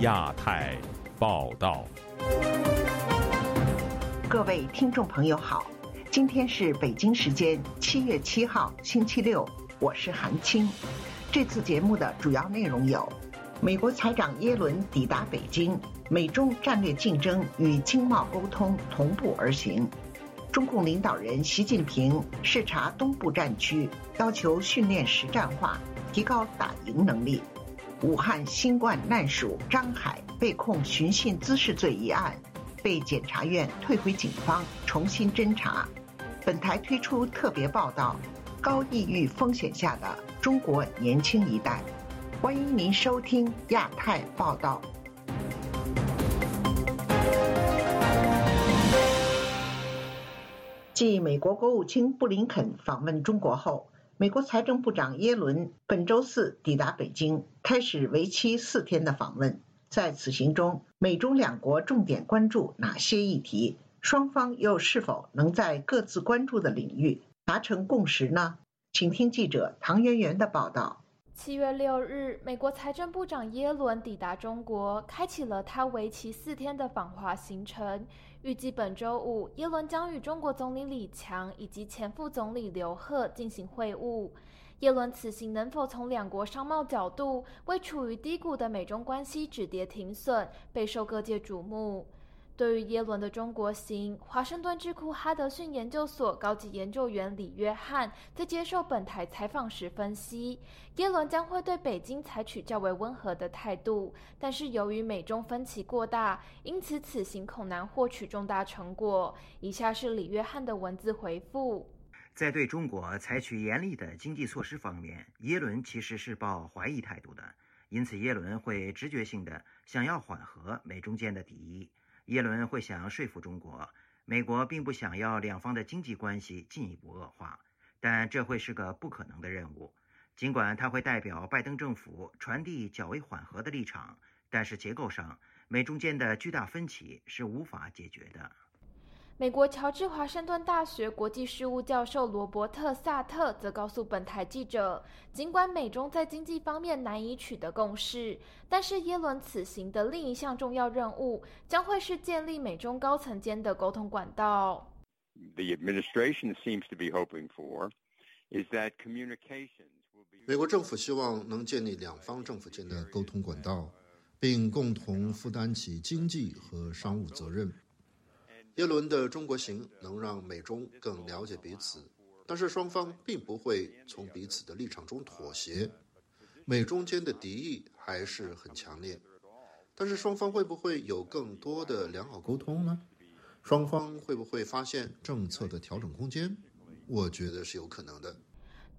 亚太报道。各位听众朋友好，今天是北京时间七月七号星期六，我是韩青。这次节目的主要内容有：美国财长耶伦抵达北京，美中战略竞争与经贸沟通同步而行；中共领导人习近平视察东部战区，要求训练实战化，提高打赢能力。武汉新冠难属张海被控寻衅滋事罪一案，被检察院退回警方重新侦查。本台推出特别报道：高抑郁风险下的中国年轻一代。欢迎您收听亚太报道。继美国国务卿布林肯访问中国后。美国财政部长耶伦本周四抵达北京，开始为期四天的访问。在此行中，美中两国重点关注哪些议题？双方又是否能在各自关注的领域达成共识呢？请听记者唐媛媛的报道。七月六日，美国财政部长耶伦抵达中国，开启了他为期四天的访华行程。预计本周五，耶伦将与中国总理李强以及前副总理刘鹤进行会晤。耶伦此行能否从两国商贸角度为处于低谷的美中关系止跌停损，备受各界瞩目。对于耶伦的中国行，华盛顿智库哈德逊研究所高级研究员李约翰在接受本台采访时分析，耶伦将会对北京采取较为温和的态度，但是由于美中分歧过大，因此此行恐难获取重大成果。以下是李约翰的文字回复：在对中国采取严厉的经济措施方面，耶伦其实是抱怀疑态度的，因此耶伦会直觉性的想要缓和美中间的敌意。耶伦会想说服中国，美国并不想要两方的经济关系进一步恶化，但这会是个不可能的任务。尽管他会代表拜登政府传递较为缓和的立场，但是结构上美中间的巨大分歧是无法解决的。美国乔治华盛顿大学国际事务教授罗伯特·萨特则告诉本台记者，尽管美中在经济方面难以取得共识，但是耶伦此行的另一项重要任务将会是建立美中高层间的沟通管道。美国政府希望能建立两方政府间的沟通管道，并共同负担起经济和商务责任。耶伦的中国行能让美中更了解彼此，但是双方并不会从彼此的立场中妥协。美中间的敌意还是很强烈，但是双方会不会有更多的良好沟通呢？双方会不会发现政策的调整空间？我觉得是有可能的。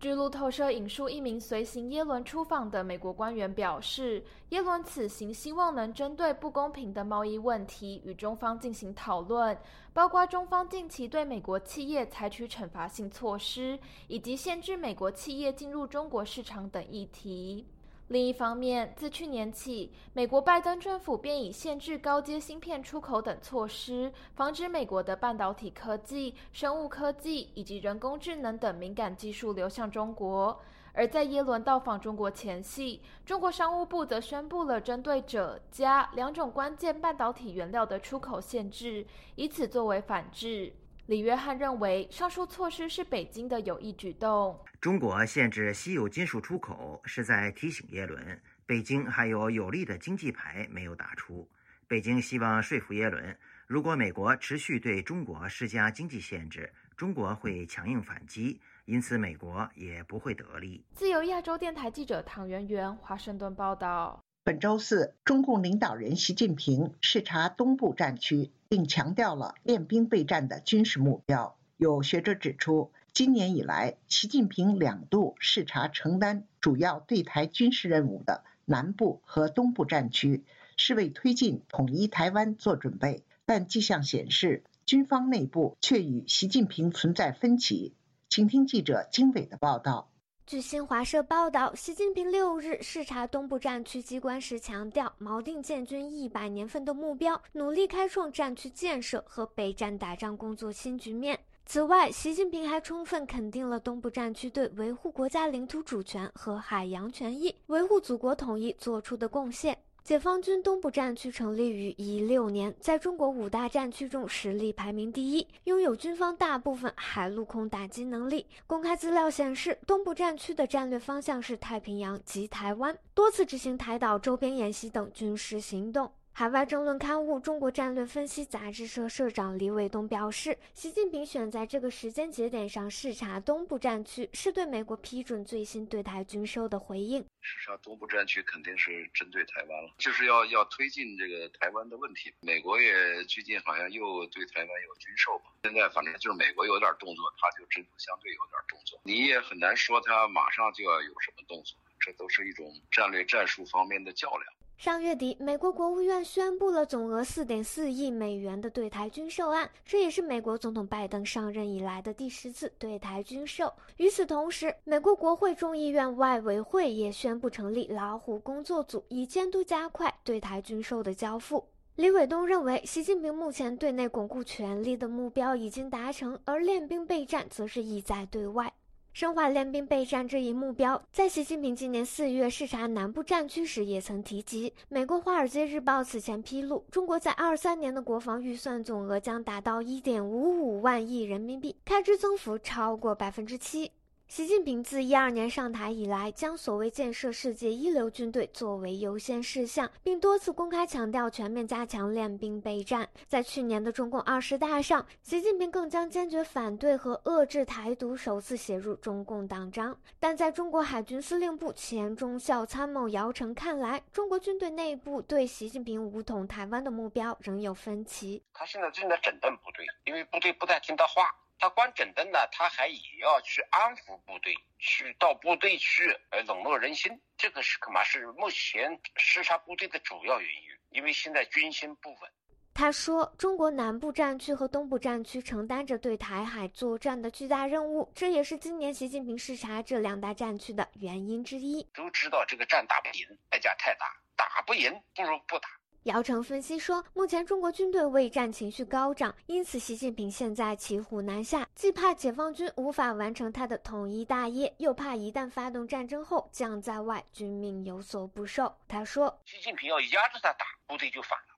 据路透社引述一名随行耶伦出访的美国官员表示，耶伦此行希望能针对不公平的贸易问题与中方进行讨论，包括中方近期对美国企业采取惩罚性措施，以及限制美国企业进入中国市场等议题。另一方面，自去年起，美国拜登政府便以限制高阶芯片出口等措施，防止美国的半导体科技、生物科技以及人工智能等敏感技术流向中国。而在耶伦到访中国前夕，中国商务部则宣布了针对锗、镓两种关键半导体原料的出口限制，以此作为反制。李约翰认为，上述措施是北京的有意举动。中国限制稀有金属出口，是在提醒耶伦，北京还有有力的经济牌没有打出。北京希望说服耶伦，如果美国持续对中国施加经济限制，中国会强硬反击，因此美国也不会得利。自由亚洲电台记者唐媛媛，华盛顿报道。本周四，中共领导人习近平视察东部战区，并强调了练兵备战的军事目标。有学者指出，今年以来，习近平两度视察承担主要对台军事任务的南部和东部战区，是为推进统一台湾做准备。但迹象显示，军方内部却与习近平存在分歧。请听记者经纬的报道。据新华社报道，习近平六日视察东部战区机关时强调，锚定建军一百年奋斗目标，努力开创战区建设和备战打仗工作新局面。此外，习近平还充分肯定了东部战区对维护国家领土主权和海洋权益、维护祖国统一做出的贡献。解放军东部战区成立于一六年，在中国五大战区中实力排名第一，拥有军方大部分海陆空打击能力。公开资料显示，东部战区的战略方向是太平洋及台湾，多次执行台岛周边演习等军事行动。海外政论刊物《中国战略分析》杂志社社长李伟东表示，习近平选在这个时间节点上视察东部战区，是对美国批准最新对台军售的回应。视察东部战区肯定是针对台湾了，就是要要推进这个台湾的问题。美国也最近好像又对台湾有军售吧？现在反正就是美国有点动作，他就针锋相对有点动作。你也很难说他马上就要有什么动作，这都是一种战略战术方面的较量。上月底，美国国务院宣布了总额四点四亿美元的对台军售案，这也是美国总统拜登上任以来的第十次对台军售。与此同时，美国国会众议院外委会也宣布成立“老虎工作组”，以监督加快对台军售的交付。李伟东认为，习近平目前对内巩固权力的目标已经达成，而练兵备战则是意在对外。深化练兵备战这一目标，在习近平今年四月视察南部战区时也曾提及。美国《华尔街日报》此前披露，中国在二三年的国防预算总额将达到一点五五万亿人民币，开支增幅超过百分之七。习近平自一二年上台以来，将所谓建设世界一流军队作为优先事项，并多次公开强调全面加强练兵备战。在去年的中共二十大上，习近平更将坚决反对和遏制台独首次写入中共党章。但在中国海军司令部前中校参谋姚成看来，中国军队内部对习近平武统台湾的目标仍有分歧。他现在正在整顿部队，因为部队不太听他话。他光整顿呢，他还也要去安抚部队，去到部队去，呃，笼络人心。这个是恐怕是目前视察部队的主要原因，因为现在军心不稳。他说，中国南部战区和东部战区承担着对台海作战的巨大任务，这也是今年习近平视察这两大战区的原因之一。都知道这个战打不赢，代价太大，打不赢不如不打。姚晨分析说，目前中国军队畏战情绪高涨，因此习近平现在骑虎难下，既怕解放军无法完成他的统一大业，又怕一旦发动战争后将在外，军命有所不受。他说，习近平要压着他打，部队就反了。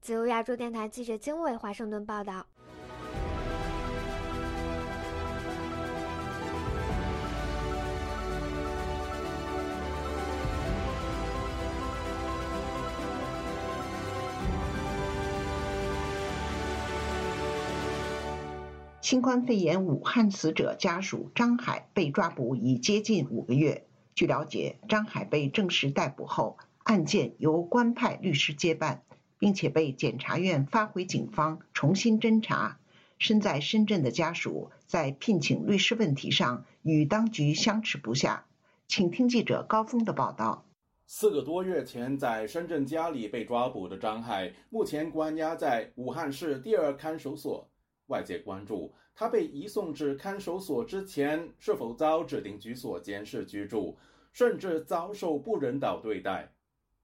自由亚洲电台记者经纬华盛顿报道。新冠肺炎武汉死者家属张海被抓捕已接近五个月。据了解，张海被正式逮捕后，案件由官派律师接办，并且被检察院发回警方重新侦查。身在深圳的家属在聘请律师问题上与当局相持不下。请听记者高峰的报道。四个多月前在深圳家里被抓捕的张海，目前关押在武汉市第二看守所。外界关注他被移送至看守所之前是否遭指定居所监视居住，甚至遭受不人道对待。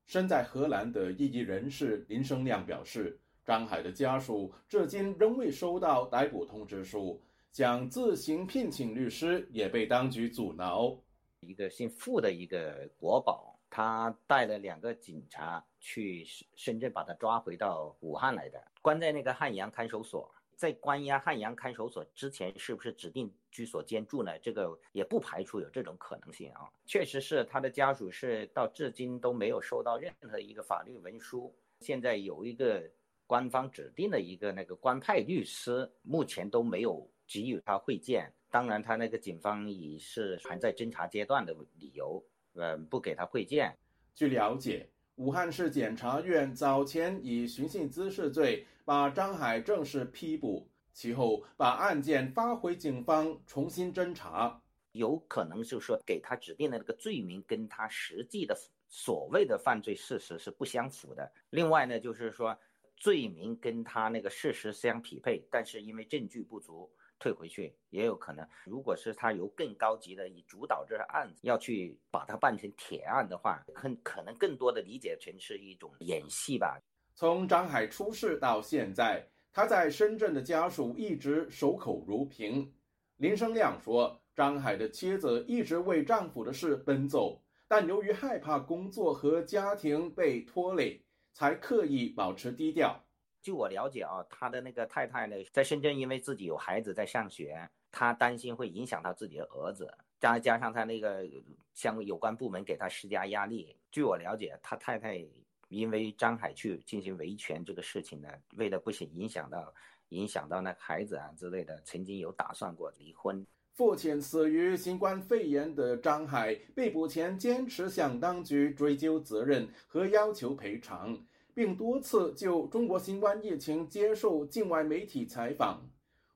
身在荷兰的异议人士林生亮表示，张海的家属至今仍未收到逮捕通知书，想自行聘请律师也被当局阻挠。一个姓傅的一个国宝，他带了两个警察去深圳把他抓回到武汉来的，关在那个汉阳看守所。在关押汉阳看守所之前，是不是指定居所监住呢？这个也不排除有这种可能性啊。确实是他的家属是到至今都没有收到任何一个法律文书。现在有一个官方指定的一个那个官派律师，目前都没有给予他会见。当然，他那个警方以是还在侦查阶段的理由，呃，不给他会见。据了解。武汉市检察院早前以寻衅滋事罪把张海正式批捕，其后把案件发回警方重新侦查。有可能就是说给他指定的那个罪名跟他实际的所谓的犯罪事实是不相符的。另外呢，就是说罪名跟他那个事实相匹配，但是因为证据不足。退回去也有可能。如果是他由更高级的以主导这个案子，要去把它办成铁案的话，可可能更多的理解成是一种演戏吧。从张海出事到现在，他在深圳的家属一直守口如瓶。林生亮说，张海的妻子一直为丈夫的事奔走，但由于害怕工作和家庭被拖累，才刻意保持低调。据我了解啊，他的那个太太呢，在深圳，因为自己有孩子在上学，他担心会影响到自己的儿子，加加上他那个相有关部门给他施加压力。据我了解，他太太因为张海去进行维权这个事情呢，为了不影响到影响到那孩子啊之类的，曾经有打算过离婚。父亲死于新冠肺炎的张海被捕前坚持向当局追究责任和要求赔偿。并多次就中国新冠疫情接受境外媒体采访。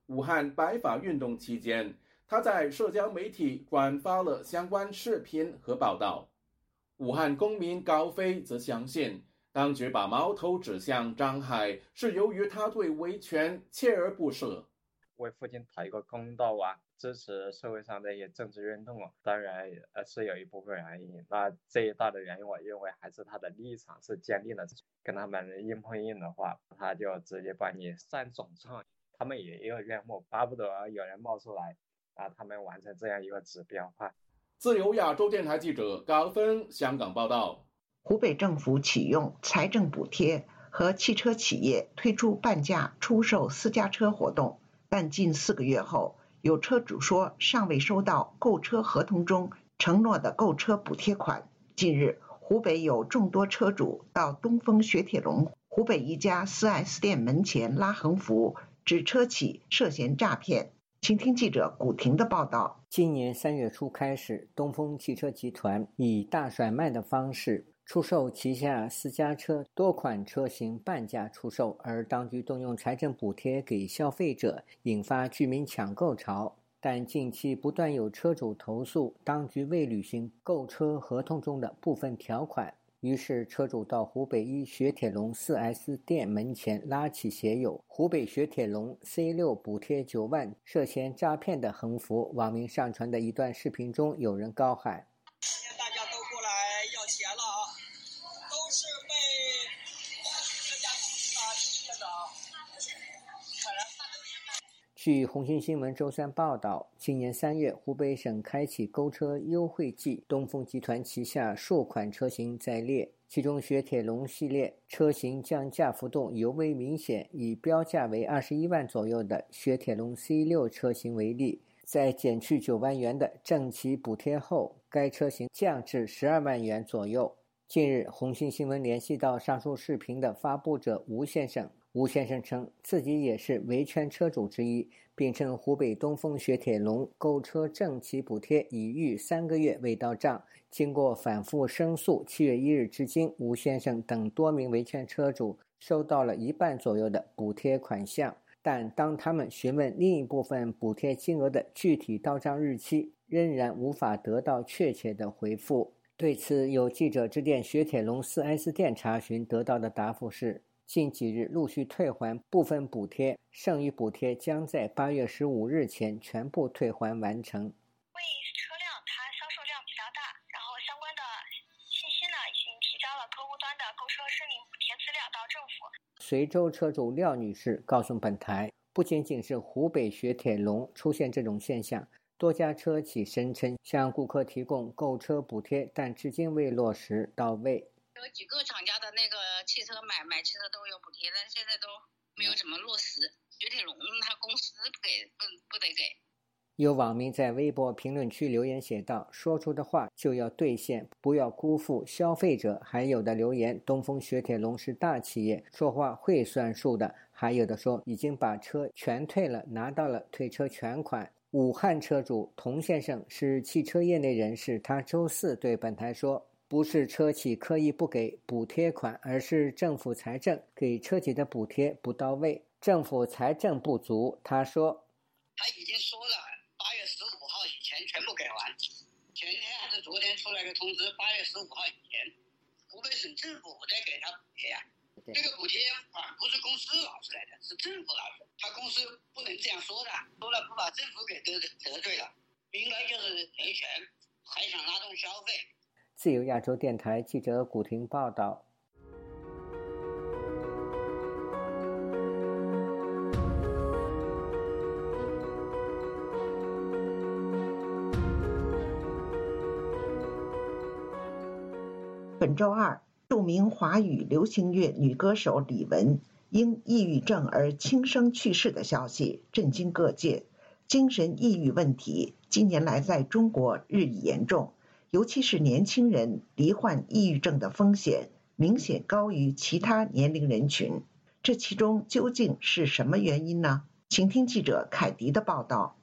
武汉白法运动期间，他在社交媒体转发了相关视频和报道。武汉公民高飞则相信，当局把矛头指向张海，是由于他对维权锲而不舍。为父亲讨一个公道啊，支持社会上的一些政治运动啊，当然呃是有一部分原因。那这一大的原因，我认为还是他的立场是坚定的。跟他们硬碰硬的话，他就直接把你上总账。他们也有愿望，巴不得有人冒出来，啊，他们完成这样一个指标化。自由亚洲电台记者高峰香港报道：湖北政府启用财政补贴和汽车企业推出半价出售私家车活动。但近四个月后，有车主说尚未收到购车合同中承诺的购车补贴款。近日，湖北有众多车主到东风雪铁龙湖北一家 4S 店门前拉横幅，指车企涉嫌诈骗。请听记者古婷的报道。今年三月初开始，东风汽车集团以大甩卖的方式。出售旗下私家车多款车型半价出售，而当局动用财政补贴给消费者，引发居民抢购潮。但近期不断有车主投诉，当局未履行购车合同中的部分条款，于是车主到湖北一雪铁龙 4S 店门前拉起写有“湖北雪铁龙 C6 补贴九万，涉嫌诈骗”的横幅。网民上传的一段视频中，有人高喊。据红星新闻周三报道，今年三月，湖北省开启购车优惠季，东风集团旗下数款车型在列，其中雪铁龙系列车型降价幅度尤为明显。以标价为二十一万左右的雪铁龙 C 六车型为例，在减去九万元的政企补贴后，该车型降至十二万元左右。近日，红星新闻联系到上述视频的发布者吴先生。吴先生称自己也是维权车主之一，并称湖北东风雪铁龙购车政企补贴已逾三个月未到账。经过反复申诉，七月一日至今，吴先生等多名维权车主收到了一半左右的补贴款项，但当他们询问另一部分补贴金额的具体到账日期，仍然无法得到确切的回复。对此，有记者致电雪铁龙 4S 店查询，得到的答复是。近几日陆续退还部分补贴，剩余补贴将在八月十五日前全部退还完成。为车辆它销售量比较大，然后相关的信息呢已经提交了客户端的购车申领补贴资料到政府。随州车主廖女士告诉本台，不仅仅是湖北雪铁龙出现这种现象，多家车企声称向顾客提供购车补贴，但至今未落实到位。有几个厂家的那个汽车买买汽车都有补贴，但现在都没有怎么落实。雪铁龙他公司不给，不不得给。有网民在微博评论区留言写道：“说出的话就要兑现，不要辜负消费者。”还有的留言：“东风雪铁龙是大企业，说话会算数的。”还有的说：“已经把车全退了，拿到了退车全款。”武汉车主童先生是汽车业内人士，他周四对本台说。不是车企刻意不给补贴款，而是政府财政给车企的补贴不到位，政府财政不足。他说：“他已经说了，八月十五号以前全部给完。前天还是昨天出来个通知，八月十五号以前，湖北省政府在给他补贴呀。这个补贴款不是公司拿出来的，是政府拿出来。他公司不能这样说的，说了不把政府给得得罪了，应该就是维权，还想拉动消费。”自由亚洲电台记者古婷报道。本周二，著名华语流行乐女歌手李玟因抑郁症而轻生去世的消息震惊各界。精神抑郁问题近年来在中国日益严重，尤其是年轻人罹患抑郁症的风险明显高于其他年龄人群。这其中究竟是什么原因呢？请听记者凯迪的报道。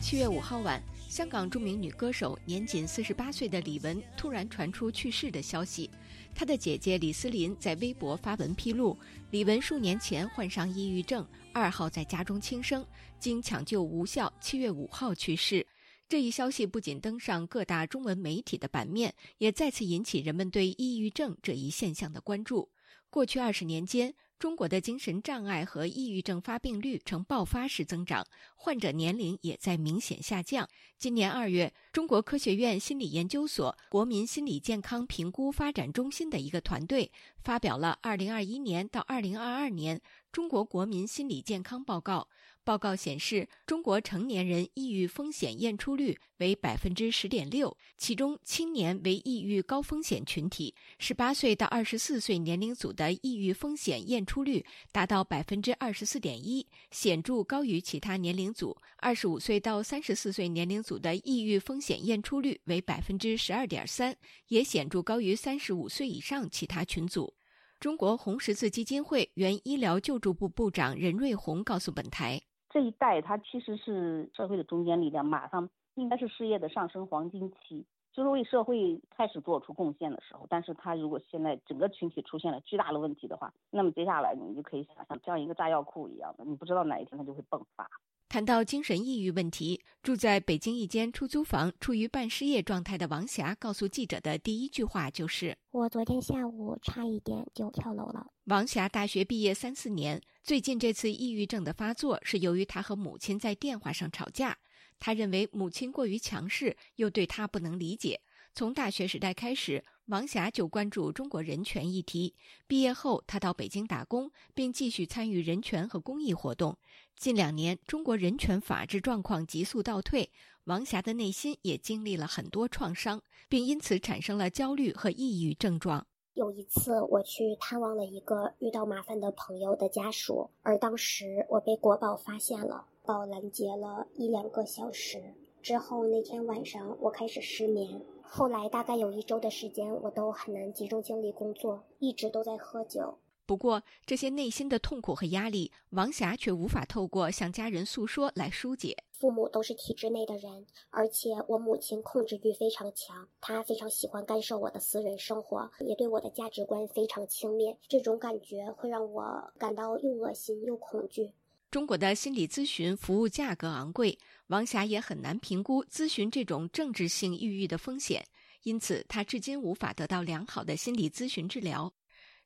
七月五号晚，香港著名女歌手、年仅四十八岁的李玟突然传出去世的消息。他的姐姐李思琳在微博发文披露，李玟数年前患上抑郁症，二号在家中轻生，经抢救无效，七月五号去世。这一消息不仅登上各大中文媒体的版面，也再次引起人们对抑郁症这一现象的关注。过去二十年间，中国的精神障碍和抑郁症发病率呈爆发式增长，患者年龄也在明显下降。今年二月，中国科学院心理研究所国民心理健康评估发展中心的一个团队发表了《二零二一年到二零二二年中国国民心理健康报告》。报告显示，中国成年人抑郁风险验出率为百分之十点六，其中青年为抑郁高风险群体，十八岁到二十四岁年龄组的抑郁风险验出率达到百分之二十四点一，显著高于其他年龄组。二十五岁到三十四岁年龄组的抑郁风险验出率为百分之十二点三，也显著高于三十五岁以上其他群组。中国红十字基金会原医疗救助部部长任瑞红告诉本台。这一代他其实是社会的中坚力量，马上应该是事业的上升黄金期，就是为社会开始做出贡献的时候。但是他如果现在整个群体出现了巨大的问题的话，那么接下来你就可以想象，像一个炸药库一样的，你不知道哪一天它就会迸发。谈到精神抑郁问题，住在北京一间出租房、处于半失业状态的王霞告诉记者的第一句话就是：“我昨天下午差一点就跳楼了。”王霞大学毕业三四年，最近这次抑郁症的发作是由于她和母亲在电话上吵架。她认为母亲过于强势，又对她不能理解。从大学时代开始，王霞就关注中国人权议题。毕业后，她到北京打工，并继续参与人权和公益活动。近两年，中国人权法治状况急速倒退，王霞的内心也经历了很多创伤，并因此产生了焦虑和抑郁症状。有一次，我去探望了一个遇到麻烦的朋友的家属，而当时我被国宝发现了，宝拦截了一两个小时。之后那天晚上，我开始失眠。后来大概有一周的时间，我都很难集中精力工作，一直都在喝酒。不过，这些内心的痛苦和压力，王霞却无法透过向家人诉说来疏解。父母都是体制内的人，而且我母亲控制欲非常强，她非常喜欢干涉我的私人生活，也对我的价值观非常轻蔑。这种感觉会让我感到又恶心又恐惧。中国的心理咨询服务价格昂贵。王霞也很难评估咨询这种政治性抑郁的风险，因此她至今无法得到良好的心理咨询治疗。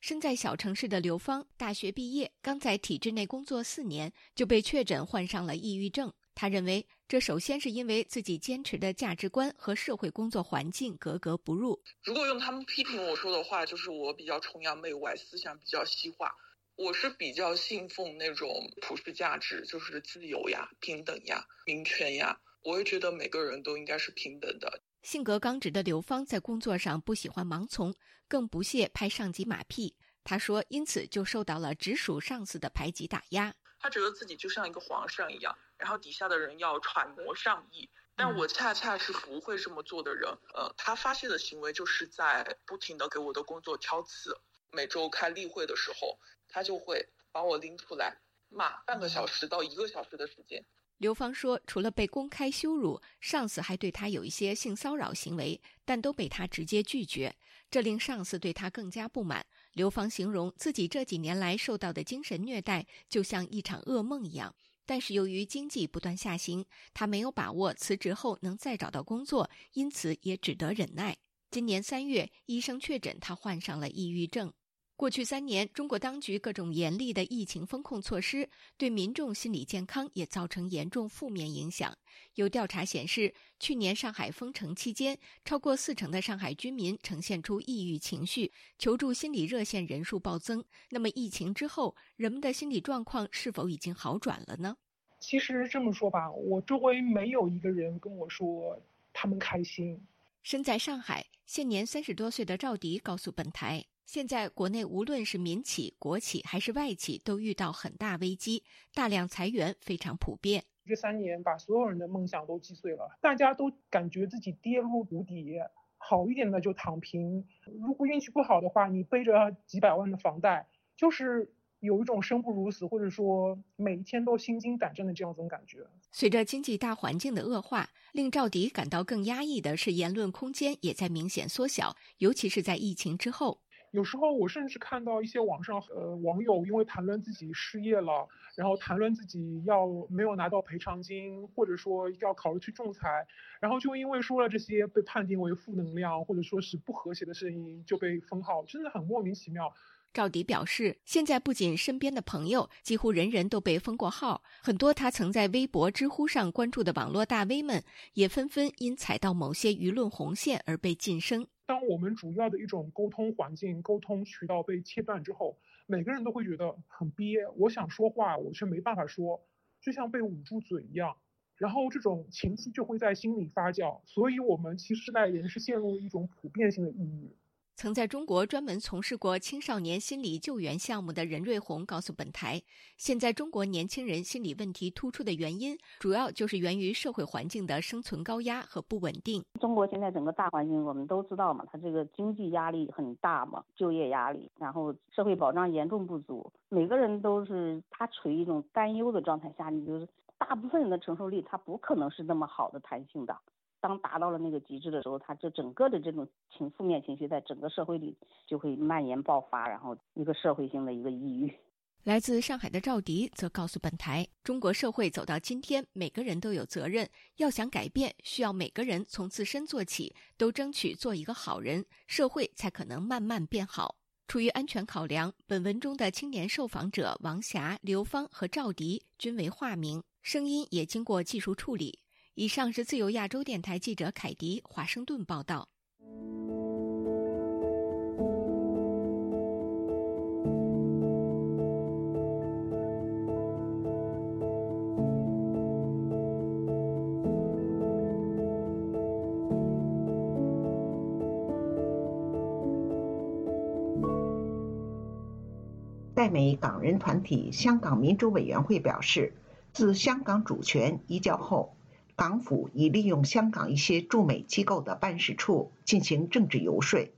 身在小城市的刘芳，大学毕业刚在体制内工作四年，就被确诊患上了抑郁症。他认为，这首先是因为自己坚持的价值观和社会工作环境格格不入。如果用他们批评我说的话，就是我比较崇洋媚外，思想比较西化。我是比较信奉那种普世价值，就是自由呀、平等呀、民权呀。我也觉得每个人都应该是平等的。性格刚直的刘芳在工作上不喜欢盲从，更不屑拍上级马屁。他说，因此就受到了直属上司的排挤打压。他觉得自己就像一个皇上一样，然后底下的人要揣摩上意。但我恰恰是不会这么做的人。呃，他发泄的行为就是在不停的给我的工作挑刺。每周开例会的时候。他就会把我拎出来骂半个小时到一个小时的时间。刘芳说，除了被公开羞辱，上司还对他有一些性骚扰行为，但都被他直接拒绝，这令上司对他更加不满。刘芳形容自己这几年来受到的精神虐待就像一场噩梦一样，但是由于经济不断下行，他没有把握辞职后能再找到工作，因此也只得忍耐。今年三月，医生确诊他患上了抑郁症。过去三年，中国当局各种严厉的疫情风控措施，对民众心理健康也造成严重负面影响。有调查显示，去年上海封城期间，超过四成的上海居民呈现出抑郁情绪，求助心理热线人数暴增。那么，疫情之后，人们的心理状况是否已经好转了呢？其实这么说吧，我周围没有一个人跟我说他们开心。身在上海，现年三十多岁的赵迪告诉本台，现在国内无论是民企、国企还是外企，都遇到很大危机，大量裁员非常普遍。这三年把所有人的梦想都击碎了，大家都感觉自己跌入谷底，好一点的就躺平，如果运气不好的话，你背着几百万的房贷，就是。有一种生不如死，或者说每一天都心惊胆战的这样一种感觉。随着经济大环境的恶化，令赵迪感到更压抑的是，言论空间也在明显缩小，尤其是在疫情之后。有时候我甚至看到一些网上呃网友因为谈论自己失业了，然后谈论自己要没有拿到赔偿金，或者说要考虑去仲裁，然后就因为说了这些被判定为负能量或者说是不和谐的声音就被封号，真的很莫名其妙。赵迪表示，现在不仅身边的朋友，几乎人人都被封过号，很多他曾在微博、知乎上关注的网络大 V 们，也纷纷因踩到某些舆论红线而被晋升。当我们主要的一种沟通环境、沟通渠道被切断之后，每个人都会觉得很憋。我想说话，我却没办法说，就像被捂住嘴一样，然后这种情绪就会在心里发酵。所以，我们其实代人是陷入一种普遍性的抑郁。曾在中国专门从事过青少年心理救援项目的任瑞红告诉本台，现在中国年轻人心理问题突出的原因，主要就是源于社会环境的生存高压和不稳定。中国现在整个大环境我们都知道嘛，它这个经济压力很大嘛，就业压力，然后社会保障严重不足，每个人都是他处于一种担忧的状态下，你就是大部分人的承受力，他不可能是那么好的弹性的。当达到了那个极致的时候，他这整个的这种情负面情绪在整个社会里就会蔓延爆发，然后一个社会性的一个抑郁。来自上海的赵迪则告诉本台，中国社会走到今天，每个人都有责任，要想改变，需要每个人从自身做起，都争取做一个好人，社会才可能慢慢变好。出于安全考量，本文中的青年受访者王霞、刘芳和赵迪均为化名，声音也经过技术处理。以上是自由亚洲电台记者凯迪华盛顿报道。在美港人团体香港民主委员会表示，自香港主权移交后。港府已利用香港一些驻美机构的办事处进行政治游说，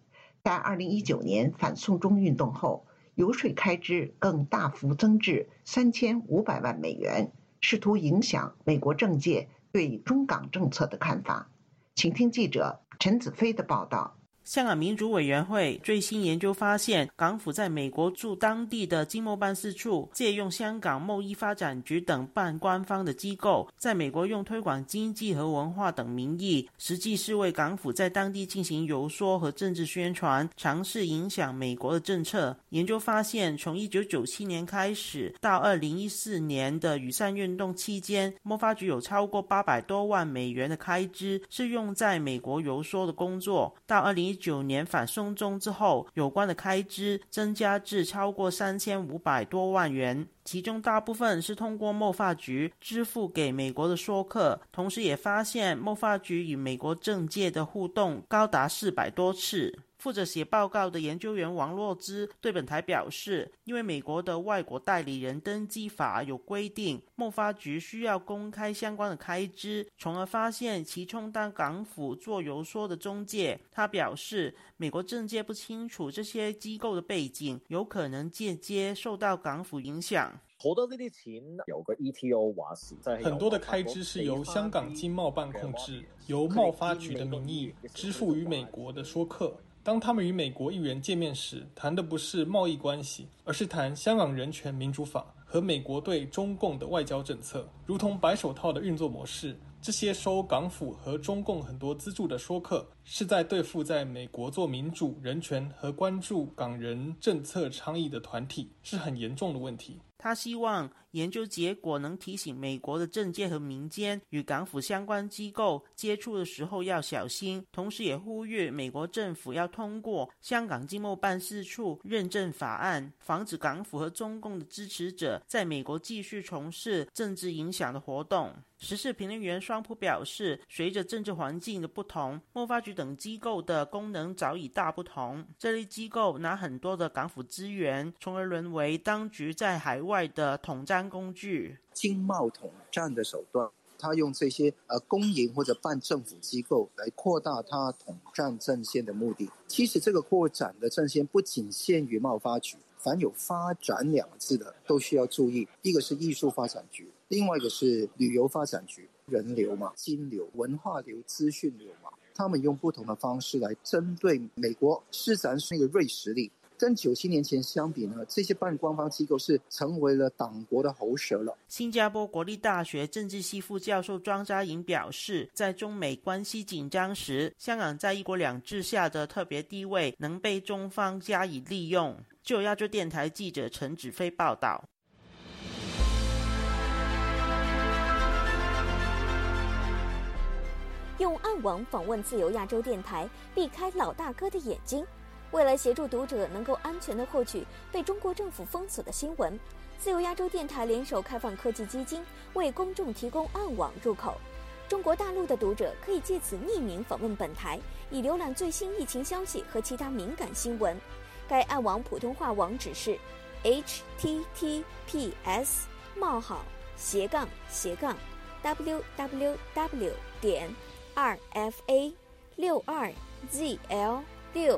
在二零一九年反送中运动后，游说开支更大幅增至三千五百万美元，试图影响美国政界对中港政策的看法。请听记者陈子飞的报道。香港民主委员会最新研究发现，港府在美国驻当地的经贸办事处借用香港贸易发展局等半官方的机构，在美国用推广经济和文化等名义，实际是为港府在当地进行游说和政治宣传，尝试影响美国的政策。研究发现，从一九九七年开始到二零一四年的雨伞运动期间，贸发局有超过八百多万美元的开支是用在美国游说的工作。到二零一九年反送中之后，有关的开支增加至超过三千五百多万元，其中大部分是通过贸发局支付给美国的说客。同时，也发现贸发局与美国政界的互动高达四百多次。负责写报告的研究员王洛之对本台表示，因为美国的外国代理人登记法有规定，贸发局需要公开相关的开支，从而发现其充当港府做游说的中介。他表示，美国政界不清楚这些机构的背景，有可能间接受到港府影响。好多呢啲钱由个 ETO 话事，很多的开支是由香港经贸办控制，由贸发局的名义支付于美国的说客。当他们与美国议员见面时，谈的不是贸易关系，而是谈香港人权民主法和美国对中共的外交政策，如同白手套的运作模式。这些收港府和中共很多资助的说客，是在对付在美国做民主、人权和关注港人政策倡议的团体，是很严重的问题。他希望研究结果能提醒美国的政界和民间与港府相关机构接触的时候要小心，同时也呼吁美国政府要通过香港经贸办事处认证法案，防止港府和中共的支持者在美国继续从事政治影响的活动。时事评论员双普表示，随着政治环境的不同，贸发局等机构的功能早已大不同。这类机构拿很多的港府资源，从而沦为当局在海外的统战工具。经贸统战的手段，他用这些呃公营或者半政府机构来扩大他统战阵线的目的。其实这个扩展的阵线不仅限于贸发局，凡有“发展”两个字的都需要注意。一个是艺术发展局。另外一个是旅游发展局，人流嘛，金流、文化流、资讯流嘛，他们用不同的方式来针对美国施展那个锐实力。跟九七年前相比呢，这些半官方机构是成为了党国的喉舌了。新加坡国立大学政治系副教授庄家莹表示，在中美关系紧张时，香港在一国两制下的特别地位能被中方加以利用。就亚洲电台记者陈子飞报道。用暗网访问自由亚洲电台，避开老大哥的眼睛。为了协助读者能够安全地获取被中国政府封锁的新闻，自由亚洲电台联手开放科技基金为公众提供暗网入口。中国大陆的读者可以借此匿名访问本台，以浏览最新疫情消息和其他敏感新闻。该暗网普通话网址是：https: 冒号斜杠斜杠 www 点。r f a 六二 z l 六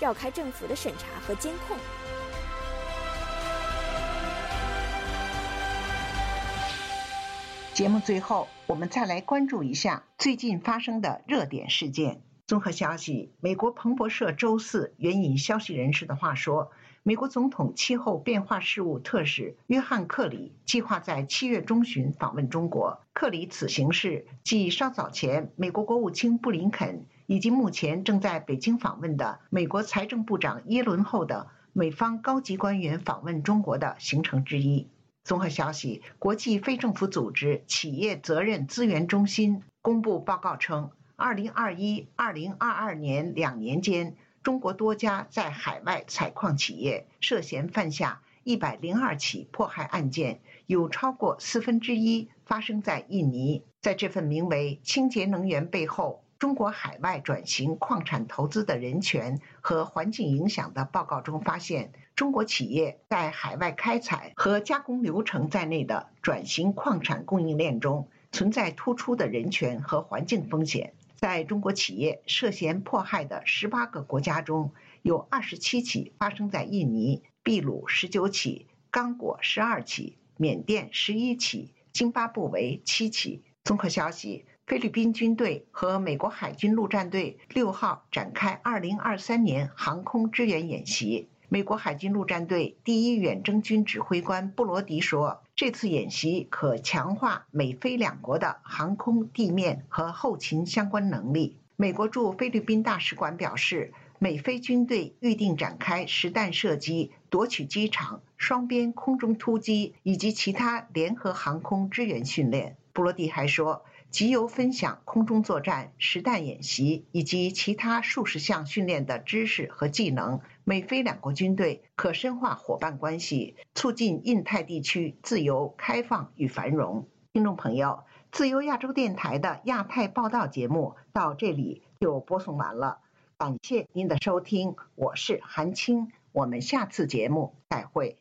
绕开政府的审查和监控。节目最后，我们再来关注一下最近发生的热点事件。综合消息，美国彭博社周四援引消息人士的话说。美国总统气候变化事务特使约翰·克里计划在七月中旬访问中国。克里此行是继稍早前美国国务卿布林肯以及目前正在北京访问的美国财政部长耶伦后的美方高级官员访问中国的行程之一。综合消息，国际非政府组织企业责任资源中心公布报告称，2021-2022年两年间。中国多家在海外采矿企业涉嫌犯下一百零二起迫害案件，有超过四分之一发生在印尼。在这份名为《清洁能源背后：中国海外转型矿产投资的人权和环境影响》的报告中发现，中国企业在海外开采和加工流程在内的转型矿产供应链中存在突出的人权和环境风险。在中国企业涉嫌迫害的十八个国家中，有二十七起发生在印尼，秘鲁十九起，刚果十二起，缅甸十一起，津巴布韦七起。综合消息，菲律宾军队和美国海军陆战队六号展开二零二三年航空支援演习。美国海军陆战队第一远征军指挥官布罗迪说：“这次演习可强化美菲两国的航空、地面和后勤相关能力。”美国驻菲律宾大使馆表示，美菲军队预定展开实弹射击、夺取机场、双边空中突击以及其他联合航空支援训练。布罗迪还说。集邮分享空中作战、实弹演习以及其他数十项训练的知识和技能，美菲两国军队可深化伙伴关系，促进印太地区自由、开放与繁荣。听众朋友，自由亚洲电台的亚太报道节目到这里就播送完了，感谢您的收听，我是韩青，我们下次节目再会。